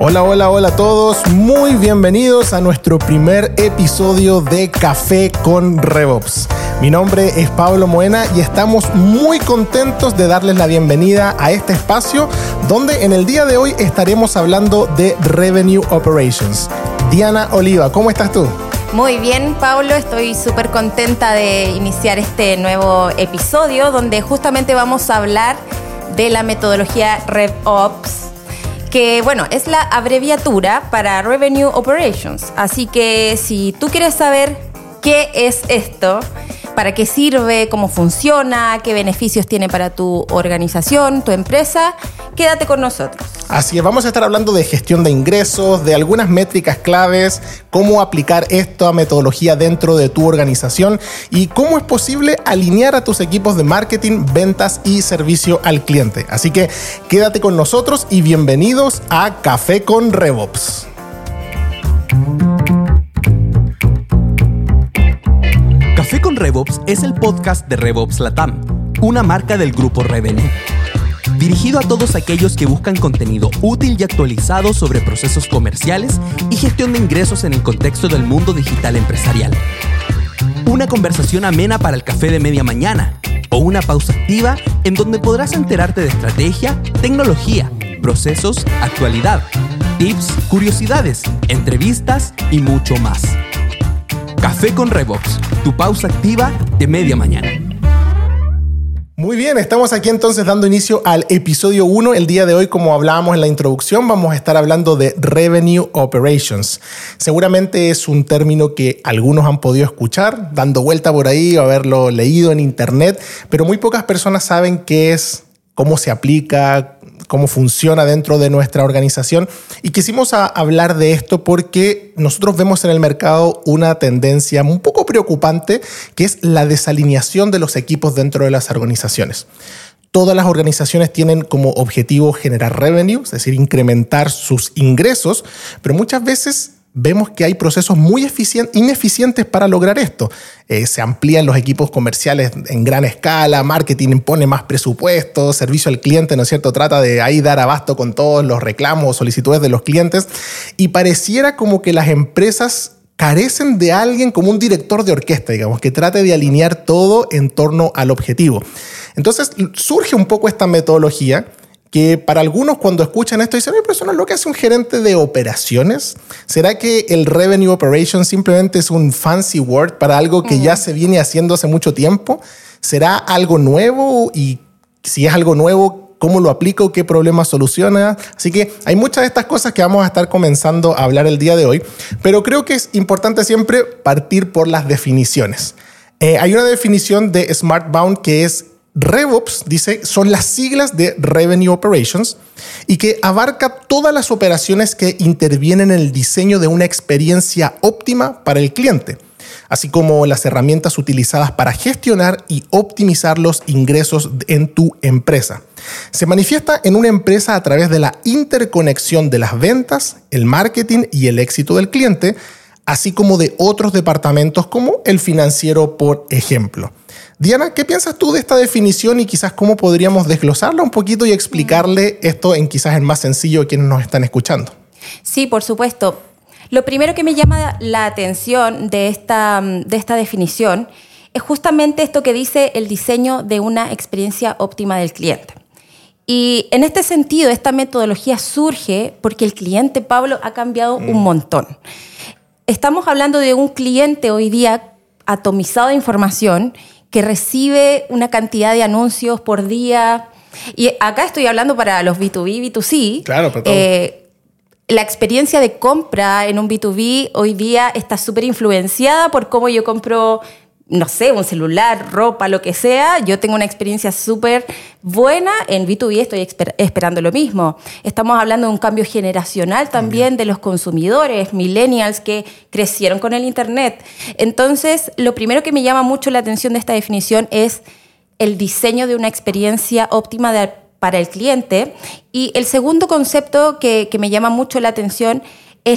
Hola, hola, hola a todos. Muy bienvenidos a nuestro primer episodio de Café con RevOps. Mi nombre es Pablo Moena y estamos muy contentos de darles la bienvenida a este espacio donde en el día de hoy estaremos hablando de Revenue Operations. Diana Oliva, ¿cómo estás tú? Muy bien, Pablo, estoy súper contenta de iniciar este nuevo episodio donde justamente vamos a hablar de la metodología RevOps que bueno, es la abreviatura para Revenue Operations. Así que si tú quieres saber qué es esto, para qué sirve, cómo funciona, qué beneficios tiene para tu organización, tu empresa, quédate con nosotros. Así es, vamos a estar hablando de gestión de ingresos, de algunas métricas claves, cómo aplicar esta metodología dentro de tu organización y cómo es posible alinear a tus equipos de marketing, ventas y servicio al cliente. Así que quédate con nosotros y bienvenidos a Café con RevOps. RevOps es el podcast de RevOps Latam, una marca del grupo Revenue dirigido a todos aquellos que buscan contenido útil y actualizado sobre procesos comerciales y gestión de ingresos en el contexto del mundo digital empresarial. Una conversación amena para el café de media mañana o una pausa activa en donde podrás enterarte de estrategia, tecnología, procesos, actualidad, tips, curiosidades, entrevistas y mucho más. Café con Revox, tu pausa activa de media mañana. Muy bien, estamos aquí entonces dando inicio al episodio 1. El día de hoy, como hablábamos en la introducción, vamos a estar hablando de Revenue Operations. Seguramente es un término que algunos han podido escuchar, dando vuelta por ahí o haberlo leído en internet, pero muy pocas personas saben qué es, cómo se aplica, cómo funciona dentro de nuestra organización. Y quisimos hablar de esto porque nosotros vemos en el mercado una tendencia un poco preocupante, que es la desalineación de los equipos dentro de las organizaciones. Todas las organizaciones tienen como objetivo generar revenue, es decir, incrementar sus ingresos, pero muchas veces vemos que hay procesos muy ineficientes para lograr esto. Eh, se amplían los equipos comerciales en gran escala, marketing pone más presupuesto, servicio al cliente, ¿no es cierto? Trata de ahí dar abasto con todos los reclamos o solicitudes de los clientes y pareciera como que las empresas carecen de alguien como un director de orquesta, digamos, que trate de alinear todo en torno al objetivo. Entonces surge un poco esta metodología que para algunos cuando escuchan esto dicen, pero eso no es lo que hace un gerente de operaciones. ¿Será que el revenue operation simplemente es un fancy word para algo que ya se viene haciendo hace mucho tiempo? ¿Será algo nuevo? Y si es algo nuevo, ¿cómo lo aplico? ¿Qué problema soluciona? Así que hay muchas de estas cosas que vamos a estar comenzando a hablar el día de hoy, pero creo que es importante siempre partir por las definiciones. Eh, hay una definición de SmartBound que es RevOps, dice, son las siglas de Revenue Operations y que abarca todas las operaciones que intervienen en el diseño de una experiencia óptima para el cliente, así como las herramientas utilizadas para gestionar y optimizar los ingresos en tu empresa. Se manifiesta en una empresa a través de la interconexión de las ventas, el marketing y el éxito del cliente, así como de otros departamentos como el financiero, por ejemplo. Diana, ¿qué piensas tú de esta definición y quizás cómo podríamos desglosarla un poquito y explicarle esto en quizás en más sencillo a quienes nos están escuchando? Sí, por supuesto. Lo primero que me llama la atención de esta, de esta definición es justamente esto que dice el diseño de una experiencia óptima del cliente. Y en este sentido, esta metodología surge porque el cliente, Pablo, ha cambiado un mm. montón. Estamos hablando de un cliente hoy día atomizado de información que recibe una cantidad de anuncios por día. Y acá estoy hablando para los B2B, B2C. Claro, pero eh, la experiencia de compra en un B2B hoy día está súper influenciada por cómo yo compro no sé, un celular, ropa, lo que sea, yo tengo una experiencia súper buena. En B2B estoy esperando lo mismo. Estamos hablando de un cambio generacional también de los consumidores, millennials que crecieron con el Internet. Entonces, lo primero que me llama mucho la atención de esta definición es el diseño de una experiencia óptima para el cliente. Y el segundo concepto que, que me llama mucho la atención es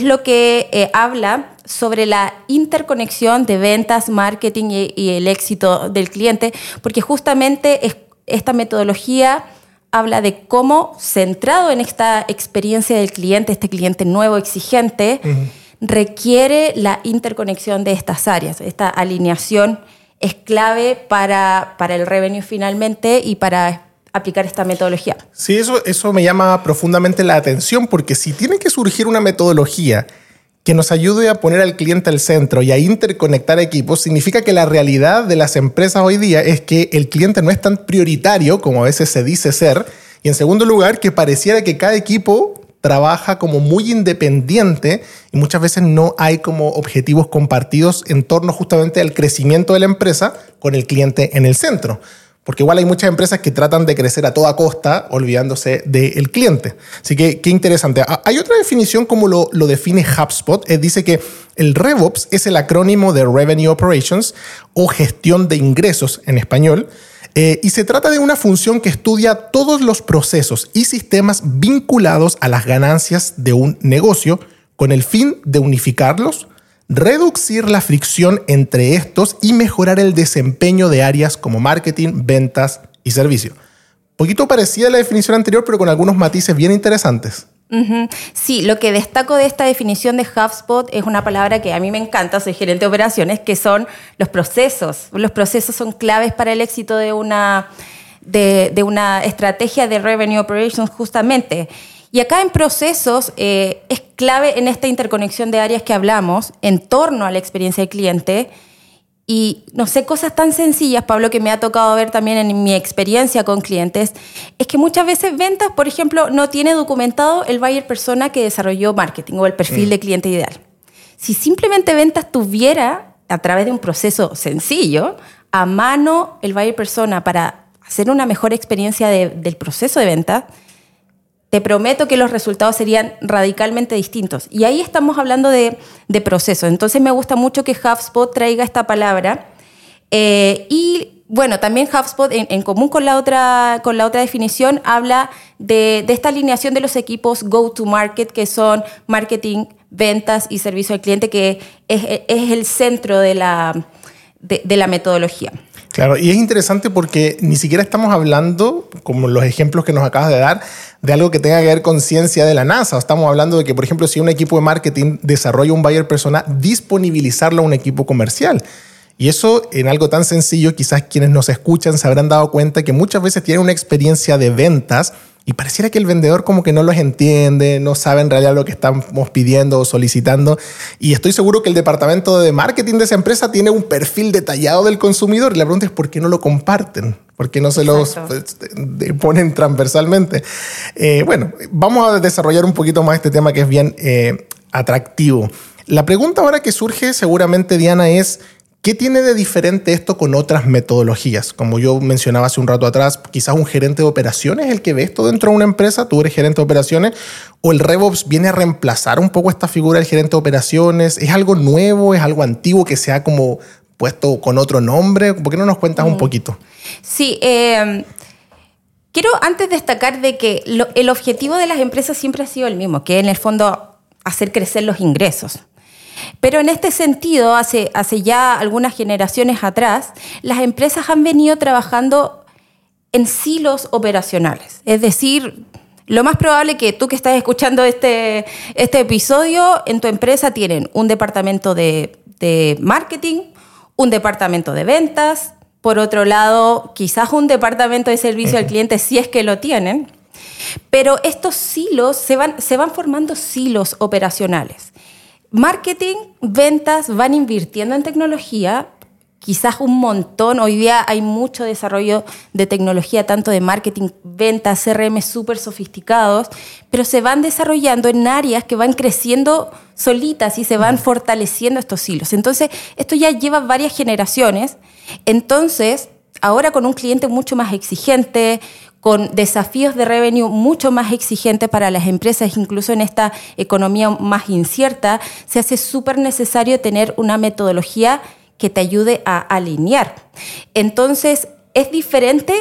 lo que eh, habla sobre la interconexión de ventas, marketing y, el éxito del cliente, porque justamente esta metodología habla de cómo, centrado en esta experiencia del cliente, este cliente nuevo, exigente, requiere la interconexión de estas áreas. Esta alineación es clave para, para el revenue finalmente y para aplicar esta metodología. Sí, eso, eso me llama profundamente la atención porque si tiene que surgir una metodología que nos ayude a poner al cliente al centro y a interconectar equipos, significa que la realidad de las empresas hoy día es que el cliente no es tan prioritario como a veces se dice ser. Y en segundo lugar, que pareciera que cada equipo trabaja como muy independiente y muchas veces no hay como objetivos compartidos en torno justamente al crecimiento de la empresa con el cliente en el centro. Porque igual hay muchas empresas que tratan de crecer a toda costa olvidándose del cliente. Así que qué interesante. Ah, hay otra definición como lo, define HubSpot. Eh, dice que el RevOps es el acrónimo de Revenue Operations o gestión de ingresos en español. Eh, y se trata de una función que estudia todos los procesos y sistemas vinculados a las ganancias de un negocio con el fin de unificarlos, reducir la fricción entre estos y mejorar el desempeño de áreas como marketing, ventas y servicio. Poquito parecida a la definición anterior, pero con algunos matices bien interesantes. Sí, lo que destaco de esta definición de HubSpot es una palabra que a mí me encanta, soy gerente de operaciones, que son los procesos. Los procesos son claves para el éxito de una, de, de una estrategia de revenue operations justamente. Y acá en procesos eh, es clave en esta interconexión de áreas que hablamos en torno a la experiencia del cliente. Y no sé, cosas tan sencillas, Pablo, que me ha tocado ver también en mi experiencia con clientes, es que muchas veces ventas, por ejemplo, no tiene documentado el buyer persona que desarrolló marketing o el perfil mm. de cliente ideal. Si simplemente ventas tuviera, a través de un proceso sencillo, a mano el buyer persona para hacer una mejor experiencia del proceso de venta, te prometo que los resultados serían radicalmente distintos. Y ahí estamos hablando de, procesos. Entonces me gusta mucho que HubSpot traiga esta palabra. Eh, y bueno, también HubSpot, en, común con la, otra, con la otra definición, habla de, esta alineación de los equipos go-to-market, que son marketing, ventas y servicio al cliente, que es, el centro de la, de la metodología. Claro, y es interesante porque ni siquiera estamos hablando, como los ejemplos que nos acabas de dar, de algo que tenga que ver con ciencia de la NASA. Estamos hablando de que, por ejemplo, si un equipo de marketing desarrolla un buyer persona, disponibilizarlo a un equipo comercial. Y eso en algo tan sencillo, quizás quienes nos escuchan se habrán dado cuenta que muchas veces tienen una experiencia de ventas y pareciera que el vendedor como que no los entiende, no sabe en realidad lo que estamos pidiendo o solicitando. Y estoy seguro que el departamento de marketing de esa empresa tiene un perfil detallado del consumidor. Y la pregunta es por qué no lo comparten, por qué no se los pues, ponen transversalmente. Eh, bueno, vamos a desarrollar un poquito más este tema que es bien eh, atractivo. La pregunta ahora que surge seguramente, Diana, es ¿Qué tiene de diferente esto con otras metodologías? Como yo mencionaba hace un rato atrás, quizás un gerente de operaciones es el que ve esto dentro de una empresa, tú eres gerente de operaciones, o el RevOps viene a reemplazar un poco esta figura del gerente de operaciones, ¿es algo nuevo, es algo antiguo que se ha como puesto con otro nombre? ¿Por qué no nos cuentas un mm. poquito? Sí, eh, quiero antes destacar de que el objetivo de las empresas siempre ha sido el mismo, que en el fondo hacer crecer los ingresos. Pero en este sentido, hace, hace ya algunas generaciones atrás, las empresas han venido trabajando en silos operacionales. Es decir, lo más probable que tú que estás escuchando este, este episodio, en tu empresa tienen un departamento de, de marketing, un departamento de ventas, por otro lado, quizás un departamento de servicio al cliente si es que lo tienen. Pero estos silos se van, se van formando silos operacionales marketing, ventas van invirtiendo en tecnología, quizás un montón. Hoy día hay mucho desarrollo de tecnología, tanto de marketing, ventas, CRM súper sofisticados, pero se van desarrollando en áreas que van creciendo solitas y se van fortaleciendo estos hilos. Entonces, esto ya lleva varias generaciones. Entonces, ahora con un cliente mucho más exigente, con desafíos de revenue mucho más exigentes para las empresas, incluso en esta economía más incierta, se hace súper necesario tener una metodología que te ayude a alinear. Entonces, ¿es diferente?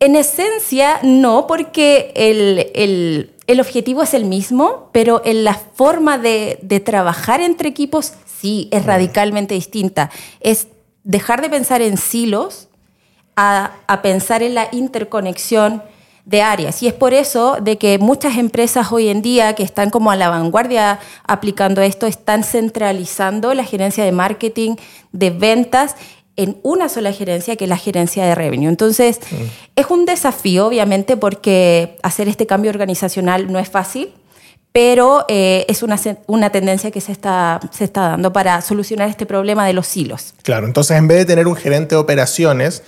En esencia, no, porque el, objetivo es el mismo, pero en la forma de, de trabajar entre equipos sí es radicalmente distinta. Es dejar de pensar en silos a, pensar en la interconexión de áreas. Y es por eso de que muchas empresas hoy en día que están como a la vanguardia aplicando esto, están centralizando la gerencia de marketing, de ventas en una sola gerencia, que es la gerencia de revenue. Entonces, mm. es un desafío, obviamente, porque hacer este cambio organizacional no es fácil, pero eh, es una, una, tendencia que se está, se está dando para solucionar este problema de los hilos. Claro, entonces en vez de tener un gerente de operaciones,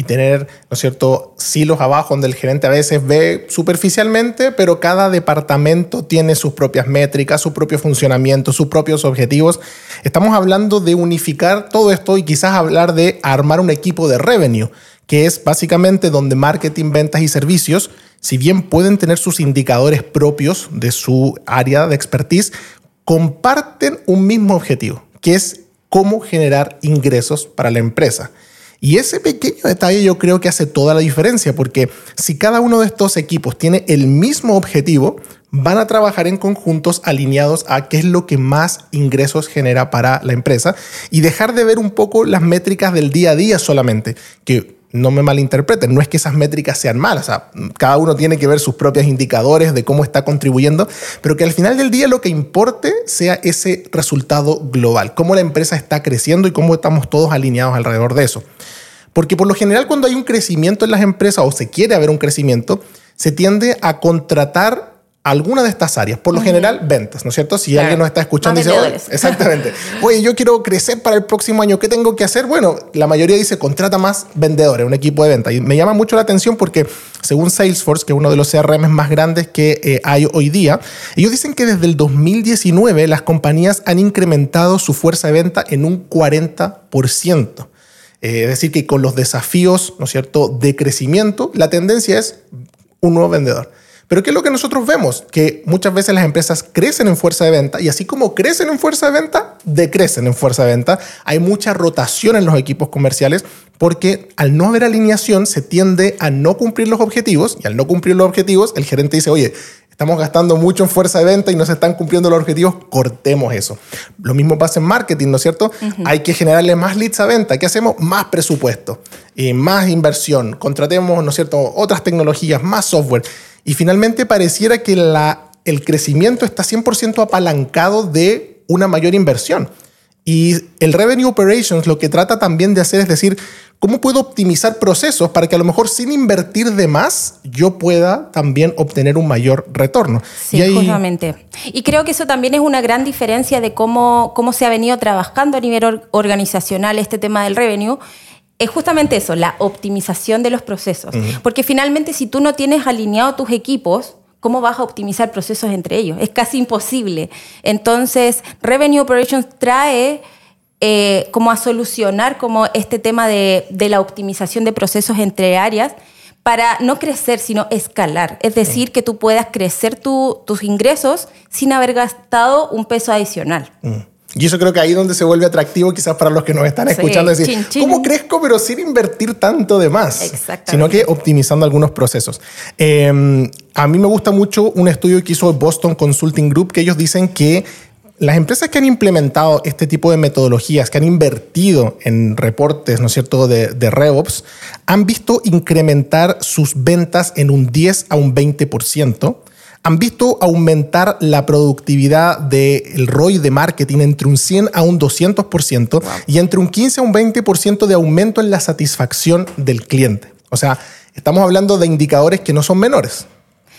y tener, ¿no es cierto?, silos abajo donde el gerente a veces ve superficialmente, pero cada departamento tiene sus propias métricas, su propio funcionamiento, sus propios objetivos. Estamos hablando de unificar todo esto y quizás hablar de armar un equipo de revenue, que es básicamente donde marketing, ventas y servicios, si bien pueden tener sus indicadores propios de su área de expertise, comparten un mismo objetivo, que es cómo generar ingresos para la empresa. Y ese pequeño detalle yo creo que hace toda la diferencia, porque si cada uno de estos equipos tiene el mismo objetivo, van a trabajar en conjuntos alineados a qué es lo que más ingresos genera para la empresa y dejar de ver un poco las métricas del día a día solamente, que no me malinterpreten, no es que esas métricas sean malas, cada uno tiene que ver sus propios indicadores de cómo está contribuyendo, pero que al final del día lo que importe sea ese resultado global, cómo la empresa está creciendo y cómo estamos todos alineados alrededor de eso. Porque por lo general cuando hay un crecimiento en las empresas o se quiere haber un crecimiento, se tiende a contratar alguna de estas áreas, por lo general ventas, ¿no es cierto? Si alguien nos está escuchando dice, exactamente, oye, yo quiero crecer para el próximo año, ¿qué tengo que hacer? Bueno, la mayoría dice, contrata más vendedores, un equipo de venta. Y me llama mucho la atención porque según Salesforce, que es uno de los CRM más grandes que eh, hay hoy día, ellos dicen que desde el 2019 las compañías han incrementado su fuerza de venta en un 40%. Eh, es decir, que con los desafíos, ¿no es cierto?, de crecimiento, la tendencia es un nuevo vendedor. Pero ¿qué es lo que nosotros vemos? Que muchas veces las empresas crecen en fuerza de venta y así como crecen en fuerza de venta, decrecen en fuerza de venta. Hay mucha rotación en los equipos comerciales porque al no haber alineación se tiende a no cumplir los objetivos y al no cumplir los objetivos el gerente dice, oye, estamos gastando mucho en fuerza de venta y no se están cumpliendo los objetivos, cortemos eso. Lo mismo pasa en marketing, ¿no es cierto? Hay que generarle más leads a venta. ¿Qué hacemos? Más presupuesto, y más inversión, contratemos, ¿no es cierto?, otras tecnologías, más software. Y finalmente pareciera que la, el crecimiento está 100% apalancado de una mayor inversión. Y el Revenue Operations lo que trata también de hacer es decir, ¿cómo puedo optimizar procesos para que a lo mejor sin invertir de más yo pueda también obtener un mayor retorno? Sí, y justamente. Y creo que eso también es una gran diferencia de cómo, cómo se ha venido trabajando a nivel organizacional este tema del revenue es justamente eso, la optimización de los procesos. Porque finalmente si tú no tienes alineado tus equipos, ¿cómo vas a optimizar procesos entre ellos? Es casi imposible. Entonces, Revenue Operations trae eh, como a solucionar como este tema de, la optimización de procesos entre áreas para no crecer, sino escalar. Es decir, que tú puedas crecer tus ingresos sin haber gastado un peso adicional. Y eso creo que ahí es donde se vuelve atractivo quizás para los que nos están escuchando decir, ¿cómo crezco pero sin invertir tanto de más? Sino que optimizando algunos procesos. Em, a mí me gusta mucho un estudio que hizo Boston Consulting Group que ellos dicen que las empresas que han implementado este tipo de metodologías, que han invertido en reportes, ¿no es cierto?, de, de RevOps, han visto incrementar sus ventas en un 10 a un 20%, han visto aumentar la productividad del ROI de marketing entre un 100 a un 200% y entre un 15 a un 20% de aumento en la satisfacción del cliente. O sea, estamos hablando de indicadores que no son menores.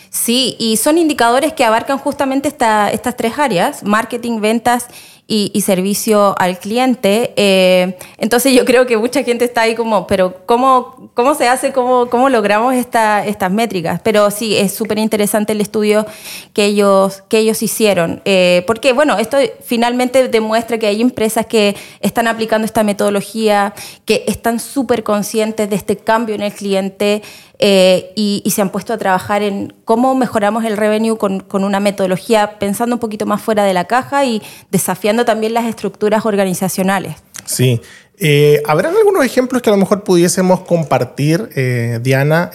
Sí, y son indicadores que abarcan justamente estas tres áreas, marketing, ventas y, servicio al cliente. Eh, entonces yo creo que mucha gente está ahí como, pero ¿cómo, cómo se hace? ¿Cómo, cómo logramos esta, estas métricas? Pero sí, es súper interesante el estudio que ellos, que ellos hicieron. Eh, porque, bueno, esto finalmente demuestra que hay empresas que están aplicando esta metodología, que están súper conscientes de este cambio en el cliente. Eh, y, se han puesto a trabajar en cómo mejoramos el revenue con, con, una metodología pensando un poquito más fuera de la caja y desafiando también las estructuras organizacionales. Sí. Eh, ¿Habrán algunos ejemplos que a lo mejor pudiésemos compartir, eh, Diana?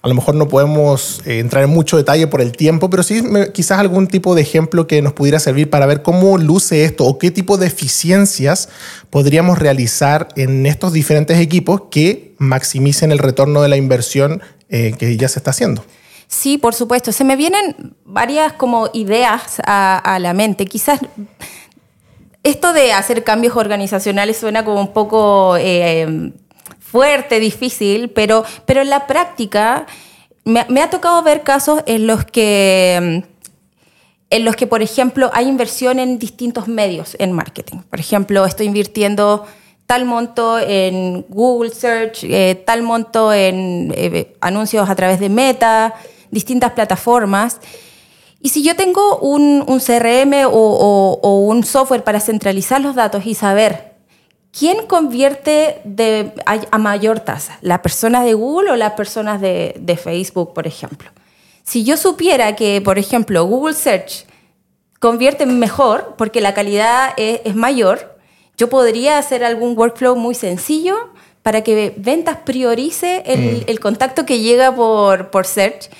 a lo mejor no podemos entrar en mucho detalle por el tiempo, pero sí quizás algún tipo de ejemplo que nos pudiera servir para ver cómo luce esto o qué tipo de eficiencias podríamos realizar en estos diferentes equipos que maximicen el retorno de la inversión eh, que ya se está haciendo. Sí, por supuesto. Se me vienen varias como ideas a, la mente. Quizás esto de hacer cambios organizacionales suena como un poco eh, fuerte, difícil, pero, pero en la práctica me, ha tocado ver casos en los que en los que, por ejemplo, hay inversión en distintos medios en marketing. Por ejemplo, estoy invirtiendo tal monto en Google Search, eh, tal monto en eh, anuncios a través de Meta, distintas plataformas. Y si yo tengo un, CRM o, un software para centralizar los datos y saber quién convierte de, a, mayor tasa, las personas de Google o las personas de, de Facebook, por ejemplo. Si yo supiera que, por ejemplo, Google Search convierte mejor porque la calidad es, mayor, yo podría hacer algún workflow muy sencillo para que ventas priorice el, mm. contacto que llega por, por search.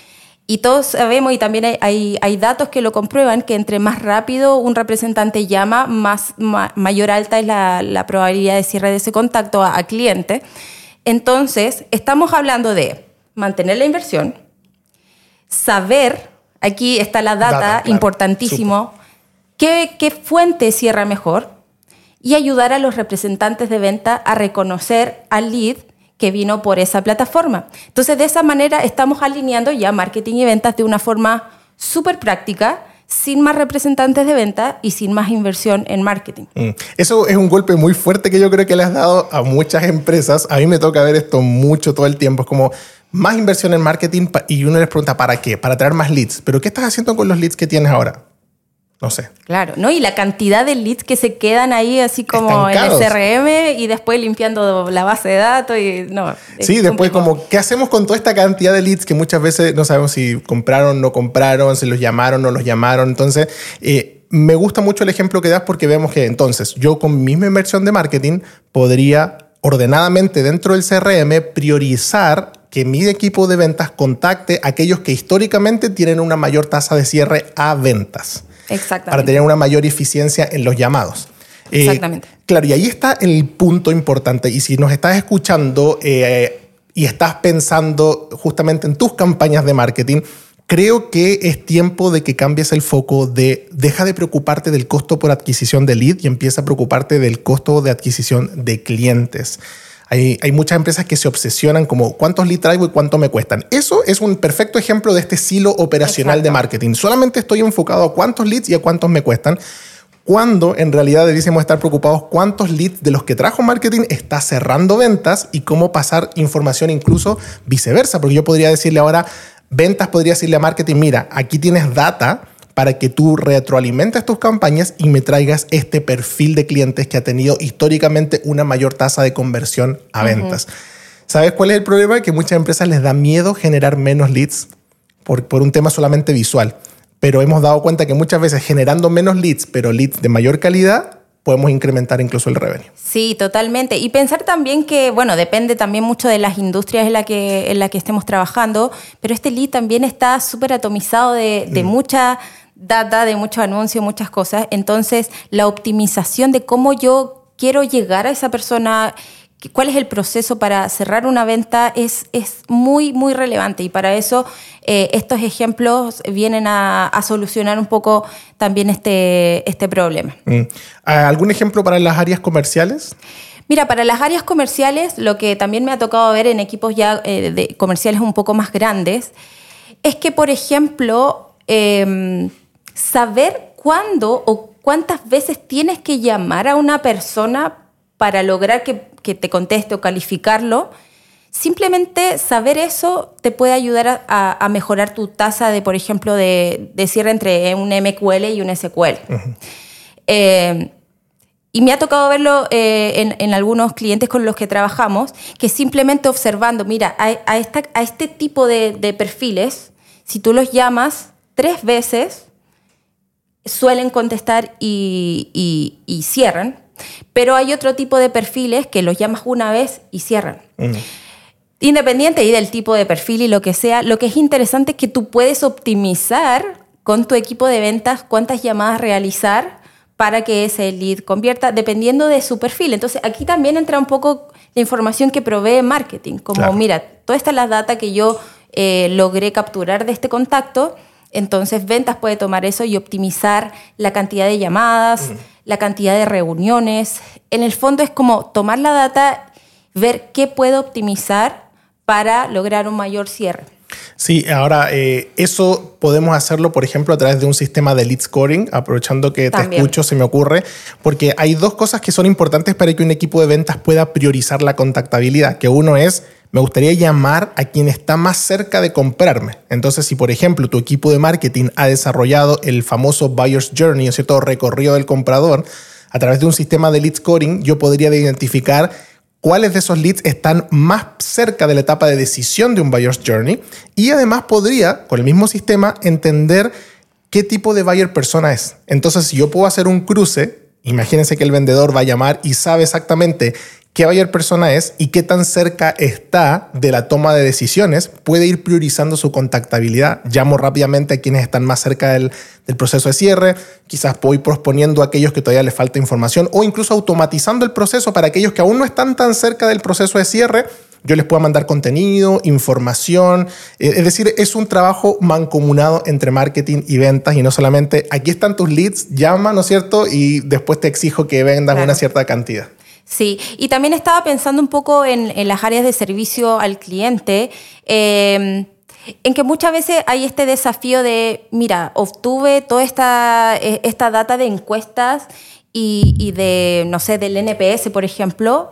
Y todos sabemos, y también hay, hay, datos que lo comprueban, que entre más rápido un representante llama, más mayor alta es la, la, probabilidad de cierre de ese contacto a, a cliente. Entonces, estamos hablando de mantener la inversión, saber, aquí está la data, importantísimo, qué, qué fuente cierra mejor y ayudar a los representantes de venta a reconocer al lead que vino por esa plataforma. Entonces, de esa manera estamos alineando ya marketing y ventas de una forma súper práctica, sin más representantes de venta y sin más inversión en marketing. Mm. Eso es un golpe muy fuerte que yo creo que le has dado a muchas empresas. A mí me toca ver esto mucho todo el tiempo. Es como, más inversión en marketing y uno les pregunta, ¿para qué? Para traer más leads. Pero ¿qué estás haciendo con los leads que tienes ahora? No sé. Claro, ¿no? Y la cantidad de leads que se quedan ahí así como en el CRM y después limpiando la base de datos y no. Sí, después como, ¿qué hacemos con toda esta cantidad de leads que muchas veces no sabemos si compraron, no compraron, si los llamaron, no los llamaron? Entonces, eh, me gusta mucho el ejemplo que das porque vemos que entonces yo con mi misma inversión de marketing podría ordenadamente dentro del CRM priorizar que mi equipo de ventas contacte a aquellos que históricamente tienen una mayor tasa de cierre a ventas. Exactamente. Para tener una mayor eficiencia en los llamados. Eh, Exactamente. claro, y ahí está el punto importante. Y si nos estás escuchando eh, y estás pensando justamente en tus campañas de marketing, creo que es tiempo de que cambies el foco de deja de preocuparte del costo por adquisición de lead y empieza a preocuparte del costo de adquisición de clientes. Hay, muchas empresas que se obsesionan como cuántos leads traigo y cuánto me cuestan. Eso es un perfecto ejemplo de este silo operacional de marketing. Solamente estoy enfocado a cuántos leads y a cuántos me cuestan cuando en realidad debiésemos estar preocupados cuántos leads de los que trajo marketing está cerrando ventas y cómo pasar información incluso viceversa, porque yo podría decirle ahora, ventas podría decirle a marketing, mira, aquí tienes data para que tú retroalimentes tus campañas y me traigas este perfil de clientes que ha tenido históricamente una mayor tasa de conversión a ventas. ¿Sabes cuál es el problema? Que muchas empresas les da miedo generar menos leads por, por un tema solamente visual. Pero hemos dado cuenta que muchas veces generando menos leads, pero leads de mayor calidad, podemos incrementar incluso el revenue. Sí, totalmente. Y pensar también que, bueno, depende también mucho de las industrias en la que, en la que estemos trabajando, pero este lead también está súper atomizado de, de mm. mucha data, de mucho anuncio, muchas cosas. Entonces, la optimización de cómo yo quiero llegar a esa persona, cuál es el proceso para cerrar una venta es, es muy, muy relevante. Y para eso eh, estos ejemplos vienen a, solucionar un poco también este, este problema. Mm. ¿Algún ejemplo para las áreas comerciales? Mira, para las áreas comerciales, lo que también me ha tocado ver en equipos ya eh, de comerciales un poco más grandes, es que, por ejemplo, em, saber cuándo o cuántas veces tienes que llamar a una persona para lograr que, te conteste o calificarlo. Simplemente saber eso te puede ayudar a, mejorar tu tasa de, por ejemplo, de, cierre entre un MQL y un SQL. Eh, y me ha tocado verlo eh, en, algunos clientes con los que trabajamos, que simplemente observando, mira, a, este tipo de, de, perfiles, si tú los llamas tres veces, suelen contestar y, cierran, pero hay otro tipo de perfiles que los llamas una vez y cierran. Independiente y del tipo de perfil y lo que sea, lo que es interesante es que tú puedes optimizar con tu equipo de ventas cuántas llamadas realizar para que ese lead convierta, dependiendo de su perfil. Entonces, aquí también entra un poco la información que provee marketing, como mira, toda esta es la data que yo eh, logré capturar de este contacto. Entonces, ventas puede tomar eso y optimizar la cantidad de llamadas, la cantidad de reuniones. En el fondo es como tomar la data, ver qué puedo optimizar para lograr un mayor cierre. Sí, ahora eh, eso podemos hacerlo, por ejemplo, a través de un sistema de lead scoring, aprovechando que te escucho, se me ocurre, porque hay dos cosas que son importantes para que un equipo de ventas pueda priorizar la contactabilidad, que uno es me gustaría llamar a quien está más cerca de comprarme. Entonces, si por ejemplo tu equipo de marketing ha desarrollado el famoso Buyer's Journey, ¿cierto? Recorrido del comprador, a través de un sistema de lead scoring, yo podría identificar cuáles de esos leads están más cerca de la etapa de decisión de un Buyer's Journey y además podría, con el mismo sistema, entender qué tipo de buyer persona es. Entonces, si yo puedo hacer un cruce, imagínense que el vendedor va a llamar y sabe exactamente qué buyer persona es y qué tan cerca está de la toma de decisiones, puede ir priorizando su contactabilidad. Llamo rápidamente a quienes están más cerca del, proceso de cierre, quizás voy proponiendo a aquellos que todavía les falta información o incluso automatizando el proceso para aquellos que aún no están tan cerca del proceso de cierre. Yo les puedo mandar contenido, información. Eh, es decir, es un trabajo mancomunado entre marketing y ventas y no solamente aquí están tus leads, llama, ¿no es cierto? Y después te exijo que vendas una cierta cantidad. Sí, y también estaba pensando un poco en, las áreas de servicio al cliente. Em, en que muchas veces hay este desafío de, mira, obtuve toda esta, e, esta data de encuestas y, de, no sé, del NPS, por ejemplo.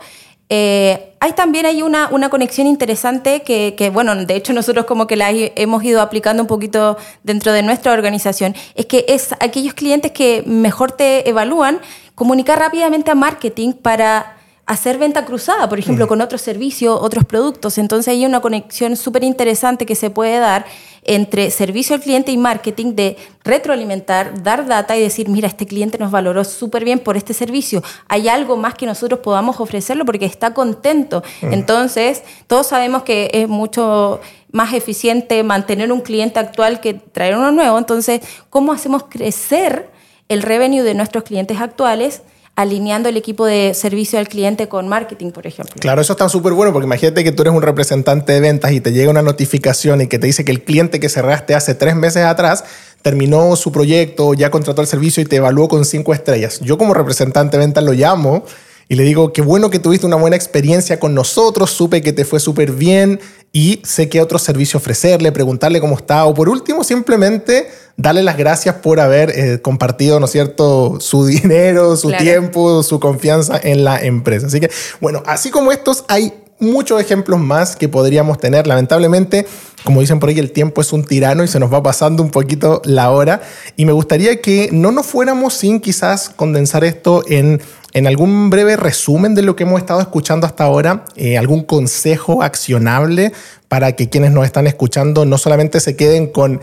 Eh, hay también hay una, una conexión interesante que, que, bueno, de hecho nosotros como que la hemos ido aplicando un poquito dentro de nuestra organización, es que es aquellos clientes que mejor te evalúan comunicar rápidamente a marketing para hacer venta cruzada, por ejemplo, con otros servicios, otros productos. Entonces hay una conexión súper interesante que se puede dar entre servicio al cliente y marketing de retroalimentar, dar data y decir, mira, este cliente nos valoró súper bien por este servicio. Hay algo más que nosotros podamos ofrecerlo porque está contento. Entonces, todos sabemos que es mucho más eficiente mantener un cliente actual que traer uno nuevo. Entonces, ¿cómo hacemos crecer el revenue de nuestros clientes actuales? alineando el equipo de servicio al cliente con marketing, por ejemplo. Claro, eso está súper bueno porque imagínate que tú eres un representante de ventas y te llega una notificación y que te dice que el cliente que cerraste hace tres meses atrás terminó su proyecto, ya contrató el servicio y te evaluó con cinco estrellas. Yo como representante de ventas lo llamo y le digo, qué bueno que tuviste una buena experiencia con nosotros, supe que te fue súper bien y sé qué otro servicio ofrecerle, preguntarle cómo está o por último simplemente darle las gracias por haber eh, compartido, ¿no es cierto?, su dinero, su tiempo, su confianza en la empresa. Así que, bueno, así como estos hay muchos ejemplos más que podríamos tener. Lamentablemente, como dicen por ahí, el tiempo es un tirano y se nos va pasando un poquito la hora. Y me gustaría que no nos fuéramos sin quizás condensar esto en, en algún breve resumen de lo que hemos estado escuchando hasta ahora, eh, algún consejo accionable para que quienes nos están escuchando no solamente se queden con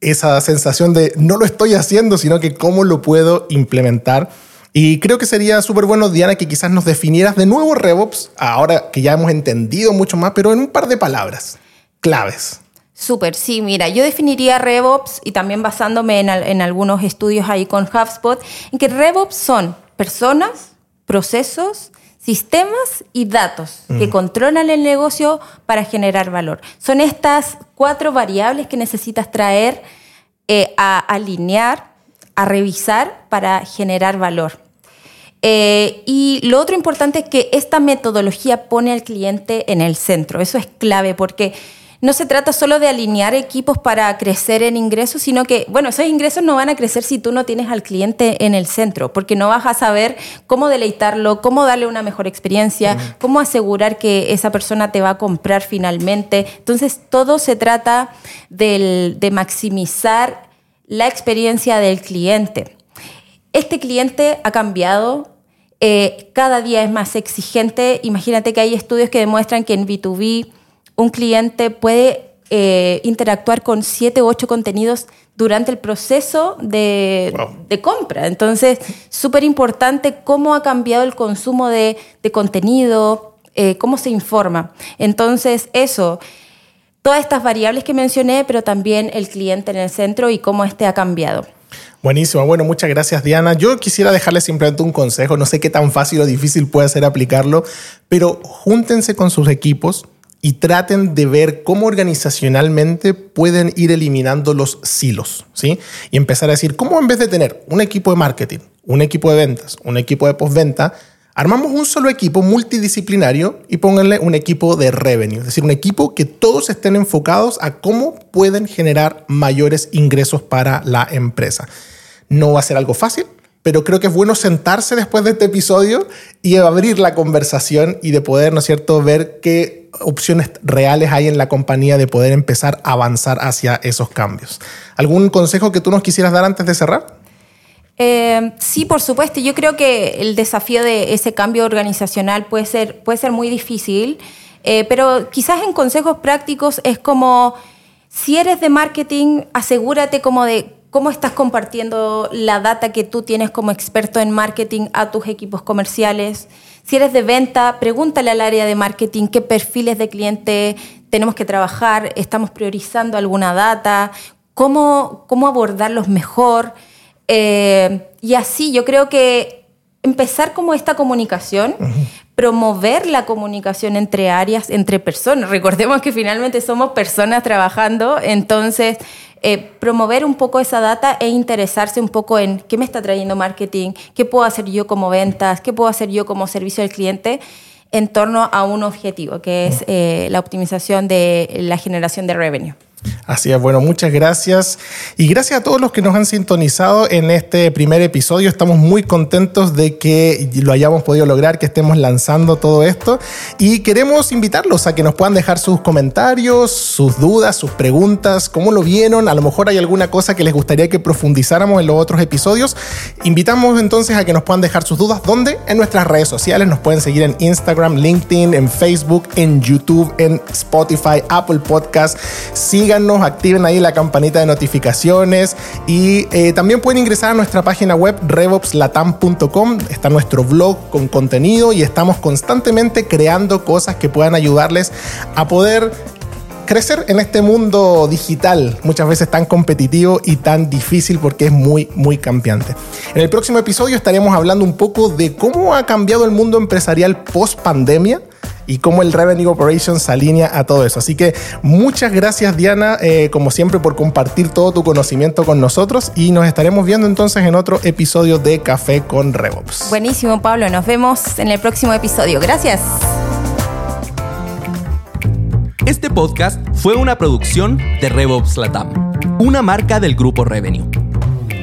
esa sensación de no lo estoy haciendo, sino que cómo lo puedo implementar y creo que sería súper bueno, Diana, que quizás nos definieras de nuevo RevOps, ahora que ya hemos entendido mucho más, pero en un par de palabras claves. Súper, sí, mira, yo definiría RevOps y también basándome en, algunos estudios ahí con HubSpot, en que RevOps son personas, procesos, sistemas y datos que controlan el negocio para generar valor. Son estas cuatro variables que necesitas traer eh, a alinear a revisar para generar valor. Eh, y lo otro importante es que esta metodología pone al cliente en el centro. Eso es clave porque no se trata solo de alinear equipos para crecer en ingresos, sino que, bueno, esos ingresos no van a crecer si tú no tienes al cliente en el centro, porque no vas a saber cómo deleitarlo, cómo darle una mejor experiencia, cómo asegurar que esa persona te va a comprar finalmente. Entonces, todo se trata de maximizar la experiencia del cliente. Este cliente ha cambiado, eh, cada día es más exigente. Imagínate que hay estudios que demuestran que en B2B un cliente puede eh, interactuar con siete u ocho contenidos durante el proceso de, compra. Entonces, súper importante cómo ha cambiado el consumo de, contenido, eh, cómo se informa. Entonces, eso todas estas variables que mencioné, pero también el cliente en el centro y cómo este ha cambiado. Buenísimo, bueno, muchas gracias Diana. Yo quisiera dejarle simplemente un consejo, no sé qué tan fácil o difícil puede ser aplicarlo, pero júntense con sus equipos, y traten de ver cómo organizacionalmente pueden ir eliminando los silos, ¿sí? Y empezar a decir, ¿cómo en vez de tener un equipo de marketing, un equipo de ventas, un equipo de postventa, armamos un solo equipo multidisciplinario y pónganle un equipo de revenue, es decir, un equipo que todos estén enfocados a cómo pueden generar mayores ingresos para la empresa. No va a ser algo fácil, pero creo que es bueno sentarse después de este episodio y abrir la conversación y de poder, ¿no cierto?, ver qué opciones reales hay en la compañía de poder empezar a avanzar hacia esos cambios. ¿Algún consejo que tú nos quisieras dar antes de cerrar? Eh, sí, por supuesto. Yo creo que el desafío de ese cambio organizacional puede ser, puede ser muy difícil, eh, pero quizás en consejos prácticos es como, si eres de marketing, asegúrate como de cómo estás compartiendo la data que tú tienes como experto en marketing a tus equipos comerciales. Si eres de venta, pregúntale al área de marketing qué perfiles de cliente tenemos que trabajar, estamos priorizando alguna data, cómo, cómo abordarlos mejor. Eh, y así yo creo que empezar como esta comunicación, promover la comunicación entre áreas, entre personas. Recordemos que finalmente somos personas trabajando, entonces eh, promover un poco esa data e interesarse un poco en qué me está trayendo marketing, qué puedo hacer yo como ventas, qué puedo hacer yo como servicio al cliente en torno a un objetivo, que es eh, la optimización de la generación de revenue. Así es, bueno, muchas gracias. Y gracias a todos los que nos han sintonizado en este primer episodio. Estamos muy contentos de que lo hayamos podido lograr, que estemos lanzando todo esto. Y queremos invitarlos a que nos puedan dejar sus comentarios, sus dudas, sus preguntas, cómo lo vieron. A lo mejor hay alguna cosa que les gustaría que profundizáramos en los otros episodios. Invitamos entonces a que nos puedan dejar sus dudas. ¿Dónde? En nuestras redes sociales. Nos pueden seguir en Instagram, LinkedIn, en Facebook, en YouTube, en Spotify, Apple Podcast. Sigan activen ahí la campanita de notificaciones y eh, también pueden ingresar a nuestra página web revopslatam.com. Está nuestro blog con contenido y estamos constantemente creando cosas que puedan ayudarles a poder crecer en este mundo digital, muchas veces tan competitivo y tan difícil porque es muy, muy cambiante. En el próximo episodio estaremos hablando un poco de cómo ha cambiado el mundo empresarial post pandemia y cómo el Revenue Operations se alinea a todo eso. Así que muchas gracias Diana, eh, como siempre, por compartir todo tu conocimiento con nosotros y nos estaremos viendo entonces en otro episodio de Café con RevOps. Buenísimo Pablo, nos vemos en el próximo episodio. Gracias. Este podcast fue una producción de RevOps Latam, una marca del grupo Revenue.